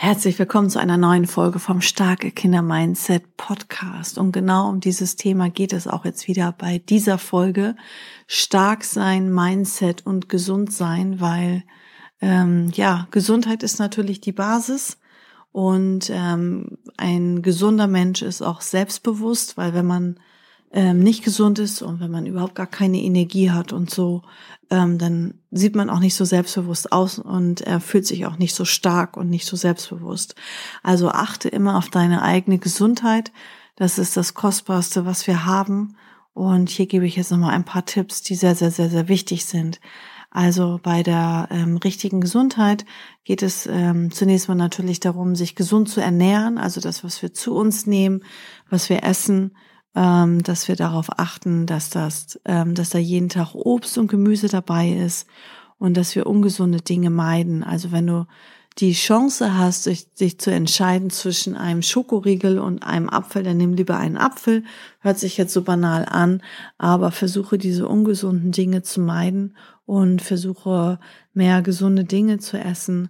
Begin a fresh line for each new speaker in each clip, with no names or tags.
Herzlich willkommen zu einer neuen Folge vom Starke Kinder Mindset Podcast. Und genau um dieses Thema geht es auch jetzt wieder bei dieser Folge. Stark sein, Mindset und gesund sein, weil ähm, ja, Gesundheit ist natürlich die Basis. Und ähm, ein gesunder Mensch ist auch selbstbewusst, weil wenn man ähm, nicht gesund ist und wenn man überhaupt gar keine Energie hat und so, ähm, dann sieht man auch nicht so selbstbewusst aus und er fühlt sich auch nicht so stark und nicht so selbstbewusst. Also achte immer auf deine eigene Gesundheit. Das ist das Kostbarste, was wir haben. Und hier gebe ich jetzt nochmal ein paar Tipps, die sehr, sehr, sehr, sehr wichtig sind. Also bei der ähm, richtigen Gesundheit geht es ähm, zunächst mal natürlich darum, sich gesund zu ernähren, also das, was wir zu uns nehmen, was wir essen, ähm, dass wir darauf achten, dass das, ähm, dass da jeden Tag Obst und Gemüse dabei ist und dass wir ungesunde Dinge meiden. Also wenn du die Chance hast, sich zu entscheiden zwischen einem Schokoriegel und einem Apfel, dann nimm lieber einen Apfel. Hört sich jetzt so banal an, aber versuche diese ungesunden Dinge zu meiden und versuche mehr gesunde Dinge zu essen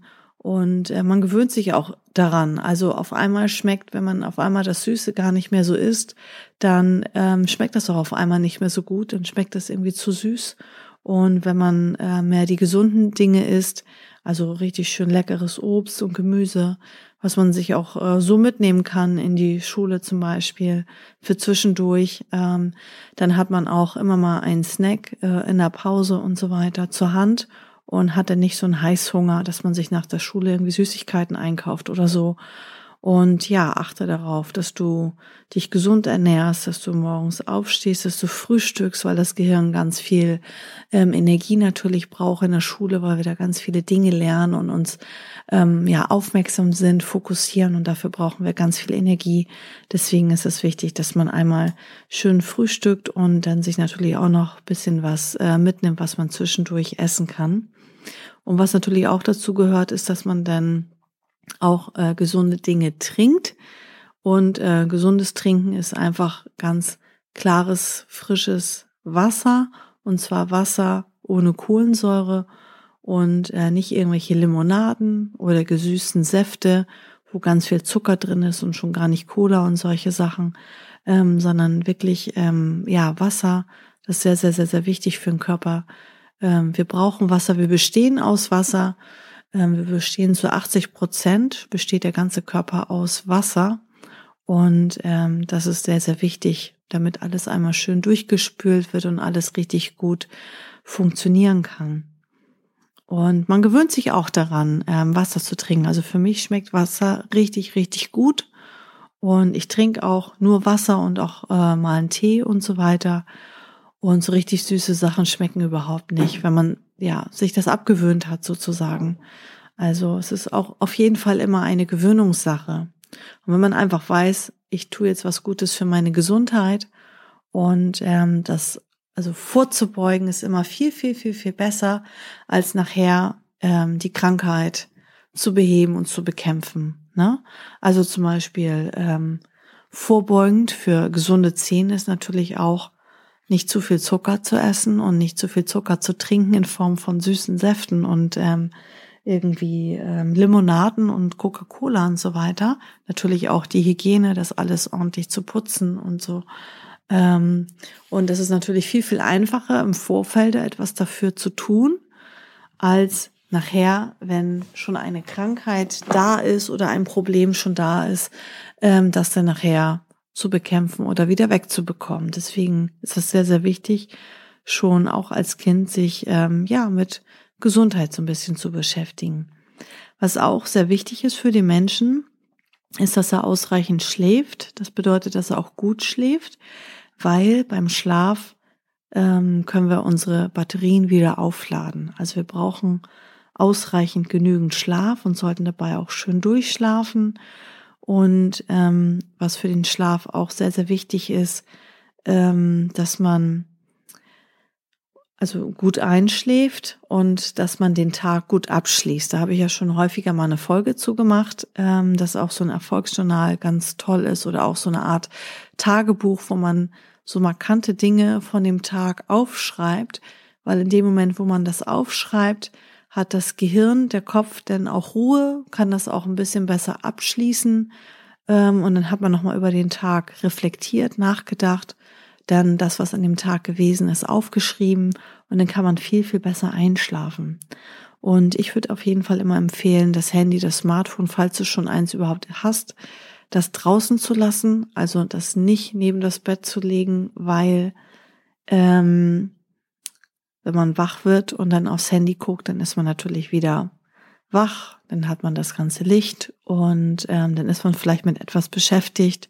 und äh, man gewöhnt sich auch daran. Also auf einmal schmeckt, wenn man auf einmal das Süße gar nicht mehr so isst, dann ähm, schmeckt das auch auf einmal nicht mehr so gut, dann schmeckt das irgendwie zu süß. Und wenn man äh, mehr die gesunden Dinge isst, also richtig schön leckeres Obst und Gemüse, was man sich auch äh, so mitnehmen kann in die Schule zum Beispiel für zwischendurch, ähm, dann hat man auch immer mal einen Snack äh, in der Pause und so weiter zur Hand und hat dann nicht so einen Heißhunger, dass man sich nach der Schule irgendwie Süßigkeiten einkauft oder so. Und ja, achte darauf, dass du dich gesund ernährst, dass du morgens aufstehst, dass du frühstückst, weil das Gehirn ganz viel ähm, Energie natürlich braucht in der Schule, weil wir da ganz viele Dinge lernen und uns ähm, ja aufmerksam sind, fokussieren und dafür brauchen wir ganz viel Energie. Deswegen ist es wichtig, dass man einmal schön frühstückt und dann sich natürlich auch noch bisschen was äh, mitnimmt, was man zwischendurch essen kann. Und was natürlich auch dazu gehört, ist, dass man dann auch äh, gesunde Dinge trinkt. Und äh, gesundes Trinken ist einfach ganz klares, frisches Wasser. Und zwar Wasser ohne Kohlensäure und äh, nicht irgendwelche Limonaden oder gesüßten Säfte, wo ganz viel Zucker drin ist und schon gar nicht Cola und solche Sachen, ähm, sondern wirklich ähm, ja Wasser. Das ist sehr, sehr, sehr, sehr wichtig für den Körper. Ähm, wir brauchen Wasser. Wir bestehen aus Wasser. Ähm, wir bestehen zu 80 Prozent, besteht der ganze Körper aus Wasser. Und ähm, das ist sehr, sehr wichtig, damit alles einmal schön durchgespült wird und alles richtig gut funktionieren kann. Und man gewöhnt sich auch daran, ähm, Wasser zu trinken. Also für mich schmeckt Wasser richtig, richtig gut. Und ich trinke auch nur Wasser und auch äh, mal einen Tee und so weiter. Und so richtig süße Sachen schmecken überhaupt nicht, wenn man ja sich das abgewöhnt hat sozusagen. Also es ist auch auf jeden Fall immer eine Gewöhnungssache. Und wenn man einfach weiß, ich tue jetzt was Gutes für meine Gesundheit und ähm, das also vorzubeugen ist immer viel, viel, viel, viel besser, als nachher ähm, die Krankheit zu beheben und zu bekämpfen. Ne? Also zum Beispiel ähm, vorbeugend für gesunde Zähne ist natürlich auch nicht zu viel Zucker zu essen und nicht zu viel Zucker zu trinken in Form von süßen Säften und ähm, irgendwie ähm, Limonaden und Coca-Cola und so weiter. Natürlich auch die Hygiene, das alles ordentlich zu putzen und so. Ähm, und das ist natürlich viel, viel einfacher im Vorfeld etwas dafür zu tun, als nachher, wenn schon eine Krankheit da ist oder ein Problem schon da ist, ähm, dass dann nachher zu bekämpfen oder wieder wegzubekommen. Deswegen ist es sehr, sehr wichtig, schon auch als Kind sich ähm, ja mit Gesundheit so ein bisschen zu beschäftigen. Was auch sehr wichtig ist für die Menschen, ist, dass er ausreichend schläft. Das bedeutet, dass er auch gut schläft, weil beim Schlaf ähm, können wir unsere Batterien wieder aufladen. Also wir brauchen ausreichend genügend Schlaf und sollten dabei auch schön durchschlafen Und ähm, was für den Schlaf auch sehr, sehr wichtig ist, ähm, dass man also gut einschläft und dass man den Tag gut abschließt. Da habe ich ja schon häufiger mal eine Folge zugemacht, ähm, dass auch so ein Erfolgsjournal ganz toll ist oder auch so eine Art Tagebuch, wo man so markante Dinge von dem Tag aufschreibt, weil in dem Moment, wo man das aufschreibt, hat das Gehirn, der Kopf dann auch Ruhe, kann das auch ein bisschen besser abschließen ähm, und dann hat man nochmal über den Tag reflektiert, nachgedacht dann das, was an dem Tag gewesen ist, aufgeschrieben und dann kann man viel, viel besser einschlafen. Und ich würde auf jeden Fall immer empfehlen, das Handy, das Smartphone, falls du schon eins überhaupt hast, das draußen zu lassen, also das nicht neben das Bett zu legen, weil ähm, wenn man wach wird und dann aufs Handy guckt, dann ist man natürlich wieder wach, dann hat man das ganze Licht und ähm, dann ist man vielleicht mit etwas beschäftigt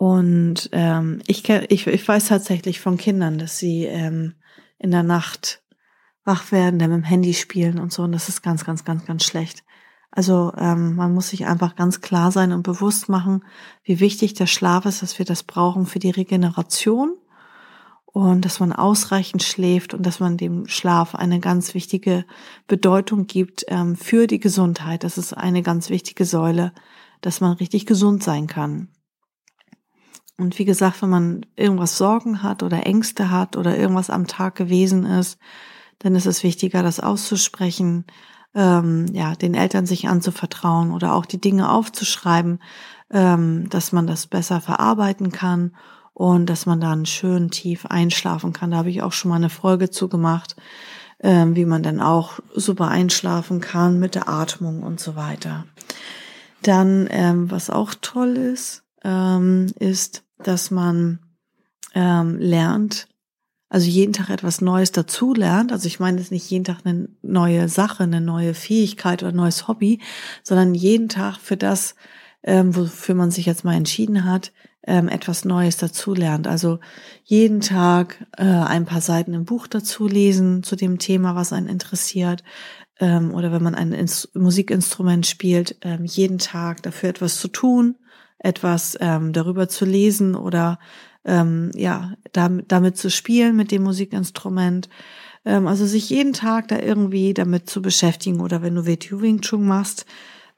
und ähm, ich, ich, ich weiß tatsächlich von Kindern, dass sie ähm, in der Nacht wach werden, dann mit dem Handy spielen und so. Und das ist ganz, ganz, ganz, ganz schlecht. Also ähm, man muss sich einfach ganz klar sein und bewusst machen, wie wichtig der Schlaf ist, dass wir das brauchen für die Regeneration und dass man ausreichend schläft und dass man dem Schlaf eine ganz wichtige Bedeutung gibt ähm, für die Gesundheit. Das ist eine ganz wichtige Säule, dass man richtig gesund sein kann. Und wie gesagt, wenn man irgendwas Sorgen hat oder Ängste hat oder irgendwas am Tag gewesen ist, dann ist es wichtiger, das auszusprechen, ähm, ja, den Eltern sich anzuvertrauen oder auch die Dinge aufzuschreiben, ähm, dass man das besser verarbeiten kann und dass man dann schön tief einschlafen kann. Da habe ich auch schon mal eine Folge zu gemacht, ähm, wie man dann auch super einschlafen kann mit der Atmung und so weiter. Dann, ähm, was auch toll ist, ähm, ist, dass man ähm, lernt, also jeden Tag etwas Neues dazu lernt. Also ich meine jetzt nicht jeden Tag eine neue Sache, eine neue Fähigkeit oder ein neues Hobby, sondern jeden Tag für das, ähm, wofür man sich jetzt mal entschieden hat, ähm, etwas Neues dazu lernt. Also jeden Tag äh, ein paar Seiten im Buch dazu lesen zu dem Thema, was einen interessiert. Ähm, oder wenn man ein Inst Musikinstrument spielt, ähm, jeden Tag dafür etwas zu tun etwas ähm, darüber zu lesen oder ähm, ja, damit, damit zu spielen mit dem Musikinstrument. Ähm, also sich jeden Tag da irgendwie damit zu beschäftigen oder wenn du Wing Chun machst,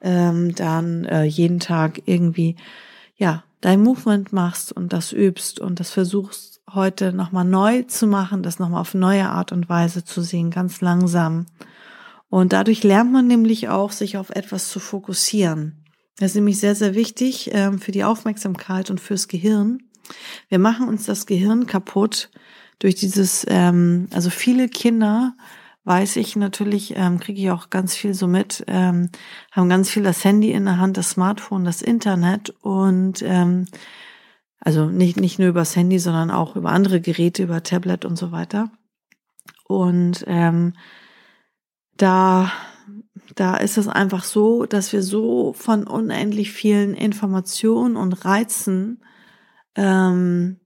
ähm, dann äh, jeden Tag irgendwie ja dein Movement machst und das übst und das versuchst heute nochmal neu zu machen, das nochmal auf neue Art und Weise zu sehen, ganz langsam. Und dadurch lernt man nämlich auch, sich auf etwas zu fokussieren. Das ist nämlich sehr, sehr wichtig ähm, für die Aufmerksamkeit und fürs Gehirn. Wir machen uns das Gehirn kaputt durch dieses, ähm, also viele Kinder, weiß ich natürlich, ähm, kriege ich auch ganz viel so mit, ähm, haben ganz viel das Handy in der Hand, das Smartphone, das Internet und ähm, also nicht, nicht nur übers Handy, sondern auch über andere Geräte, über Tablet und so weiter. Und ähm, da da ist es einfach so, dass wir so von unendlich vielen Informationen und Reizen ähm,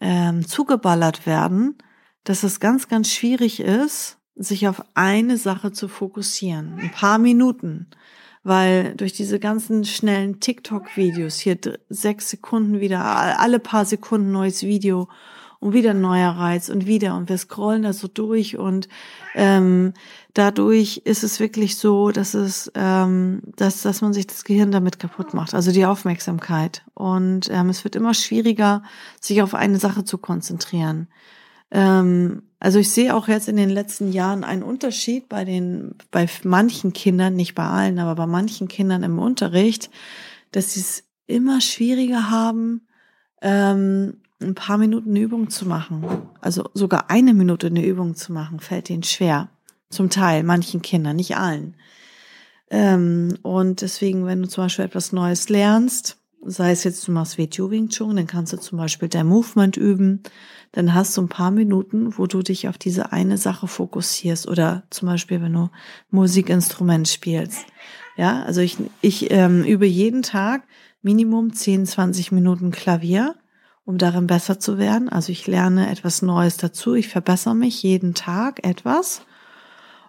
ähm, zugeballert werden, dass es ganz, ganz schwierig ist, sich auf eine Sache zu fokussieren. Ein paar Minuten. Weil durch diese ganzen schnellen TikTok-Videos, hier sechs Sekunden wieder, alle paar Sekunden neues Video und wieder ein neuer Reiz und wieder und wir scrollen da so durch und ähm, dadurch ist es wirklich so, dass es, ähm, dass, dass man sich das Gehirn damit kaputt macht, also die Aufmerksamkeit. Und ähm, es wird immer schwieriger, sich auf eine Sache zu konzentrieren. Ähm, also ich sehe auch jetzt in den letzten Jahren einen Unterschied bei den, bei manchen Kindern, nicht bei allen, aber bei manchen Kindern im Unterricht, dass sie es immer schwieriger haben, ähm, ein paar Minuten eine Übung zu machen, also sogar eine Minute eine Übung zu machen, fällt ihnen schwer. Zum Teil, manchen Kindern, nicht allen. Ähm, und deswegen, wenn du zum Beispiel etwas Neues lernst, sei es jetzt du machst WTU Wing Chun, dann kannst du zum Beispiel dein Movement üben, dann hast du ein paar Minuten, wo du dich auf diese eine Sache fokussierst oder zum Beispiel, wenn du Musikinstrument spielst. Ja, also ich, ich ähm, übe jeden Tag Minimum 10, 20 Minuten Klavier um darin besser zu werden. Also ich lerne etwas Neues dazu, ich verbessere mich jeden Tag etwas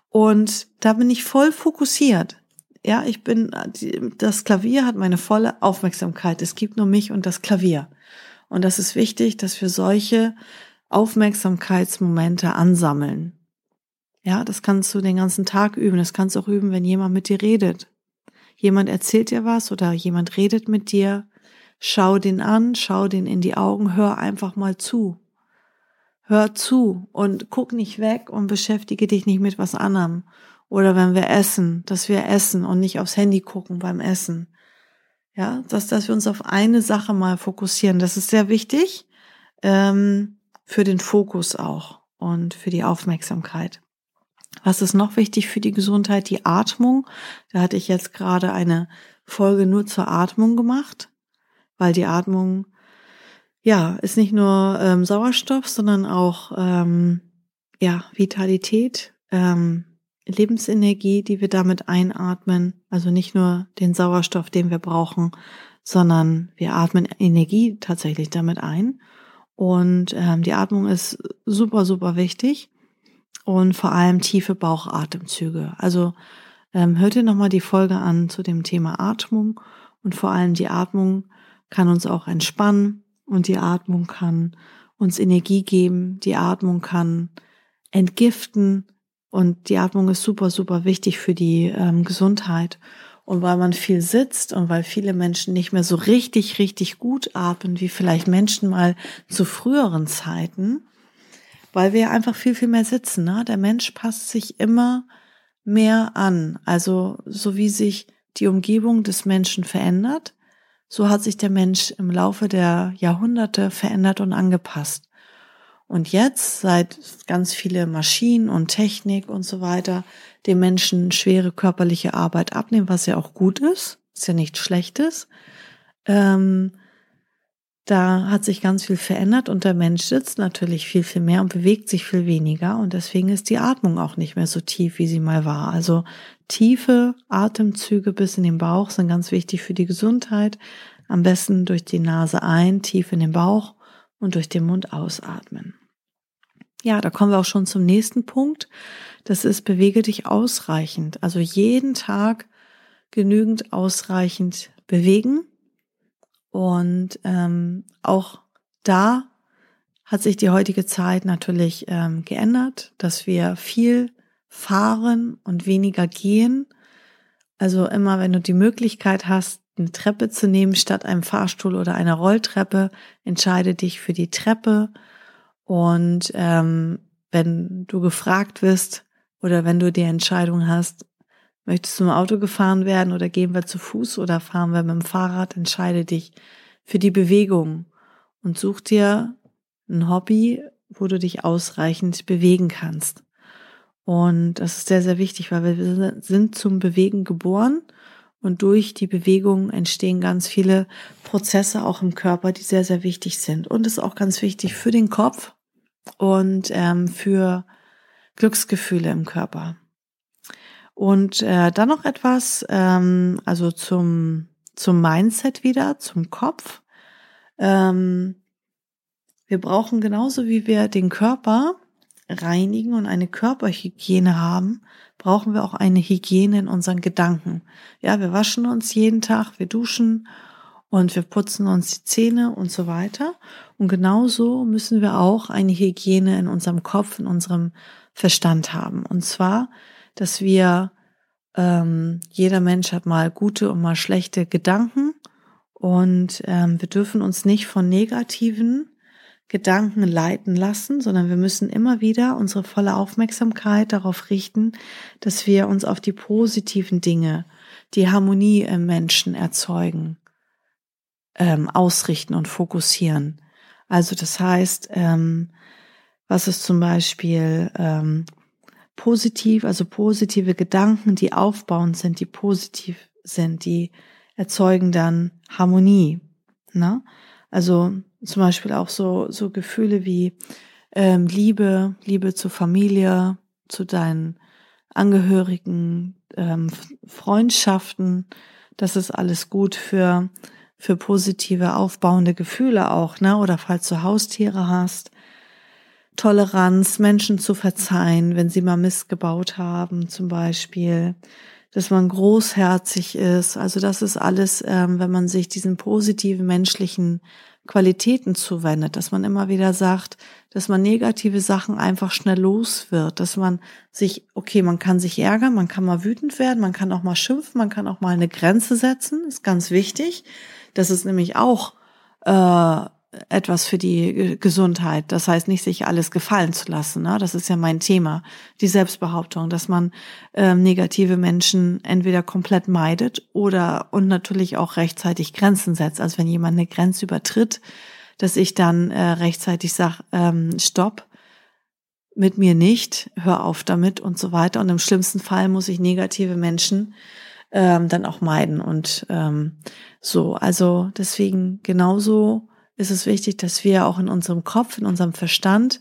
und da bin ich voll fokussiert. Ja, ich bin, das Klavier hat meine volle Aufmerksamkeit. Es gibt nur mich und das Klavier. Und das ist wichtig, dass wir solche Aufmerksamkeitsmomente ansammeln. Ja, das kannst du den ganzen Tag üben. Das kannst du auch üben, wenn jemand mit dir redet. Jemand erzählt dir was oder jemand redet mit dir. Schau den an, schau den in die Augen, hör einfach mal zu. Hör zu und guck nicht weg und beschäftige dich nicht mit was anderem. Oder wenn wir essen, dass wir essen und nicht aufs Handy gucken beim Essen. Ja, dass, dass wir uns auf eine Sache mal fokussieren. Das ist sehr wichtig ähm, für den Fokus auch und für die Aufmerksamkeit. Was ist noch wichtig für die Gesundheit? Die Atmung. Da hatte ich jetzt gerade eine Folge nur zur Atmung gemacht, weil die Atmung ja ist nicht nur ähm, Sauerstoff, sondern auch ähm, ja Vitalität, ähm, Lebensenergie, die wir damit einatmen. Also nicht nur den Sauerstoff, den wir brauchen, sondern wir atmen Energie tatsächlich damit ein. Und ähm, die Atmung ist super, super wichtig. Und vor allem tiefe Bauchatemzüge. Also ähm, hört ihr nochmal die Folge an zu dem Thema Atmung. Und vor allem die Atmung kann uns auch entspannen und die Atmung kann uns Energie geben. Die Atmung kann entgiften und die Atmung ist super, super wichtig für die ähm, Gesundheit. Und weil man viel sitzt und weil viele Menschen nicht mehr so richtig, richtig gut atmen, wie vielleicht Menschen mal zu früheren Zeiten, weil wir einfach viel, viel mehr sitzen. Ne? Der Mensch passt sich immer mehr an. Also so wie sich die Umgebung des Menschen verändert, so hat sich der Mensch im Laufe der Jahrhunderte verändert und angepasst. Und jetzt, seit ganz viele Maschinen und Technik und so weiter dem Menschen schwere körperliche Arbeit abnehmen, was ja auch gut ist, ist ja nichts Schlechtes, ähm, da hat sich ganz viel verändert und der Mensch sitzt natürlich viel, viel mehr und bewegt sich viel weniger und deswegen ist die Atmung auch nicht mehr so tief, wie sie mal war. Also tiefe Atemzüge bis in den Bauch sind ganz wichtig für die Gesundheit. Am besten durch die Nase ein, tief in den Bauch und durch den Mund ausatmen. Ja, da kommen wir auch schon zum nächsten Punkt. Das ist, bewege dich ausreichend. Also jeden Tag genügend ausreichend bewegen. Und ähm, auch da hat sich die heutige Zeit natürlich ähm, geändert, dass wir viel fahren und weniger gehen. Also immer, wenn du die Möglichkeit hast, eine Treppe zu nehmen statt einem Fahrstuhl oder einer Rolltreppe, entscheide dich für die Treppe und ähm, wenn du gefragt wirst oder wenn du die Entscheidung hast, möchtest du im Auto gefahren werden oder gehen wir zu Fuß oder fahren wir mit dem Fahrrad, entscheide dich für die Bewegung und such dir ein Hobby, wo du dich ausreichend bewegen kannst. Und das ist sehr, sehr wichtig, weil wir sind zum Bewegen geboren und durch die Bewegung entstehen ganz viele Prozesse auch im Körper, die sehr, sehr wichtig sind. Und ist auch ganz wichtig für den Kopf und ähm, für Glücksgefühle im Körper. Und äh, dann noch etwas, ähm, also zum, zum Mindset wieder, zum Kopf. Ähm, wir brauchen genauso wie wir den Körper reinigen und eine Körperhygiene haben, brauchen wir auch eine Hygiene in unseren Gedanken. Ja, wir waschen uns jeden Tag, wir duschen und wir putzen uns die Zähne und so weiter. Und genauso müssen wir auch eine Hygiene in unserem Kopf, in unserem Verstand haben. Und zwar, dass wir, ähm, jeder Mensch hat mal gute und mal schlechte Gedanken und ähm, wir dürfen uns nicht von negativen Gedanken leiten lassen, sondern wir müssen immer wieder unsere volle Aufmerksamkeit darauf richten, dass wir uns auf die positiven Dinge, die Harmonie im Menschen erzeugen, ähm, ausrichten und fokussieren. Also das heißt, ähm, was ist zum Beispiel ähm, positiv, also positive Gedanken, die aufbauend sind, die positiv sind, die erzeugen dann Harmonie. Ne? Also zum Beispiel auch so, so Gefühle wie ähm, Liebe, Liebe zur Familie, zu deinen Angehörigen, ähm, Freundschaften. Das ist alles gut für, für positive, aufbauende Gefühle auch, ne? Oder falls du Haustiere hast. Toleranz, Menschen zu verzeihen, wenn sie mal Mist gebaut haben, zum Beispiel. dass man großherzig ist. Also das ist alles, ähm, wenn man sich diesen positiven menschlichen Qualitäten zuwendet, dass man immer wieder sagt, dass man negative Sachen einfach schnell los wird, dass man sich, okay, man kann sich ärgern, man kann mal wütend werden, man kann auch mal schimpfen, man kann auch mal eine Grenze setzen, ist ganz wichtig. Das ist nämlich auch äh, etwas für die Gesundheit. Das heißt nicht, sich alles gefallen zu lassen. Ne? Das ist ja mein Thema, die Selbstbehauptung, dass man ähm, negative Menschen entweder komplett meidet oder und natürlich auch rechtzeitig Grenzen setzt. Also wenn jemand eine Grenze übertritt, dass ich dann äh, rechtzeitig sage, ähm, stopp, mit mir nicht, hör auf damit und so weiter. Und im schlimmsten Fall muss ich negative Menschen ähm, dann auch meiden und ähm, so. Also deswegen genauso ist es wichtig, dass wir auch in unserem Kopf, in unserem Verstand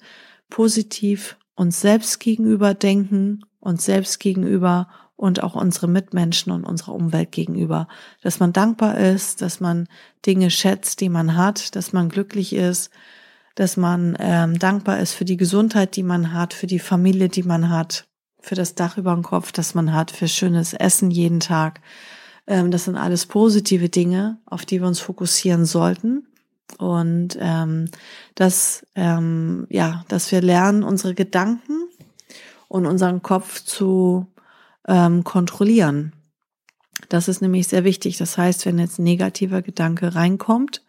positiv uns selbst gegenüber denken, uns selbst gegenüber und auch unsere Mitmenschen und unserer Umwelt gegenüber. Dass man dankbar ist, dass man Dinge schätzt, die man hat, dass man glücklich ist, dass man ähm, dankbar ist für die Gesundheit, die man hat, für die Familie, die man hat, für das Dach über dem Kopf, das man hat, für schönes Essen jeden Tag. Ähm, das sind alles positive Dinge, auf die wir uns fokussieren sollten und ähm, dass ähm, ja, dass wir lernen, unsere Gedanken und unseren Kopf zu ähm, kontrollieren. Das ist nämlich sehr wichtig. Das heißt, wenn jetzt ein negativer Gedanke reinkommt,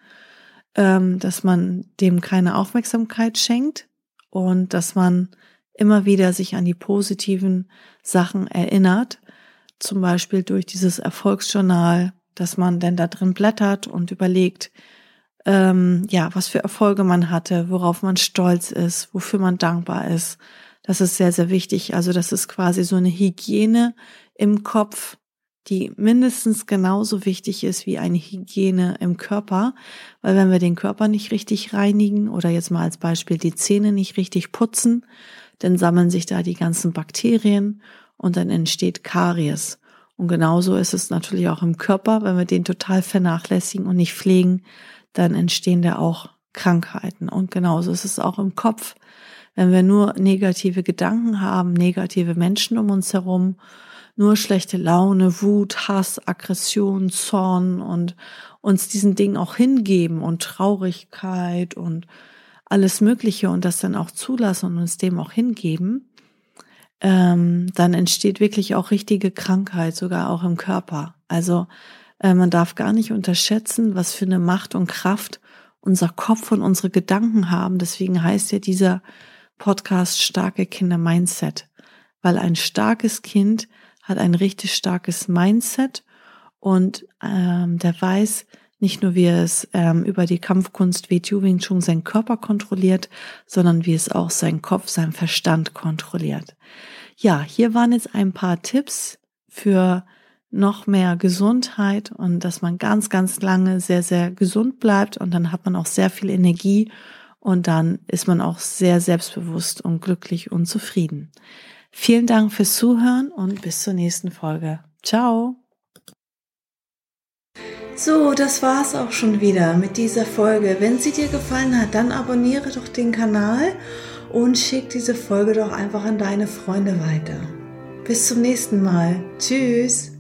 ähm, dass man dem keine Aufmerksamkeit schenkt und dass man immer wieder sich an die positiven Sachen erinnert, zum Beispiel durch dieses Erfolgsjournal, dass man denn da drin blättert und überlegt, ähm, ja, was für Erfolge man hatte, worauf man stolz ist, wofür man dankbar ist. Das ist sehr, sehr wichtig. Also das ist quasi so eine Hygiene im Kopf, die mindestens genauso wichtig ist wie eine Hygiene im Körper. Weil wenn wir den Körper nicht richtig reinigen oder jetzt mal als Beispiel die Zähne nicht richtig putzen, dann sammeln sich da die ganzen Bakterien und dann entsteht Karies. Und genauso ist es natürlich auch im Körper, wenn wir den total vernachlässigen und nicht pflegen, dann entstehen da auch Krankheiten. Und genauso ist es auch im Kopf. Wenn wir nur negative Gedanken haben, negative Menschen um uns herum, nur schlechte Laune, Wut, Hass, Aggression, Zorn und uns diesen Dingen auch hingeben und Traurigkeit und alles Mögliche und das dann auch zulassen und uns dem auch hingeben, ähm, dann entsteht wirklich auch richtige Krankheit, sogar auch im Körper. Also äh, man darf gar nicht unterschätzen, was für eine Macht und Kraft unser Kopf und unsere Gedanken haben. Deswegen heißt ja dieser Podcast starke Kinder Mindset, weil ein starkes Kind hat ein richtig starkes Mindset und ähm, der weiß nicht nur, wie es ähm, über die Kampfkunst wie Wing Chun seinen Körper kontrolliert, sondern wie es auch seinen Kopf, seinen Verstand kontrolliert. Ja, hier waren jetzt ein paar Tipps für noch mehr Gesundheit und dass man ganz, ganz lange sehr, sehr gesund bleibt und dann hat man auch sehr viel Energie und dann ist man auch sehr selbstbewusst und glücklich und zufrieden. Vielen Dank fürs Zuhören und bis zur nächsten Folge. Ciao! So, das war's auch schon wieder mit dieser Folge. Wenn sie dir gefallen hat, dann abonniere doch den Kanal und schick diese Folge doch einfach an deine Freunde weiter. Bis zum nächsten Mal. Tschüss!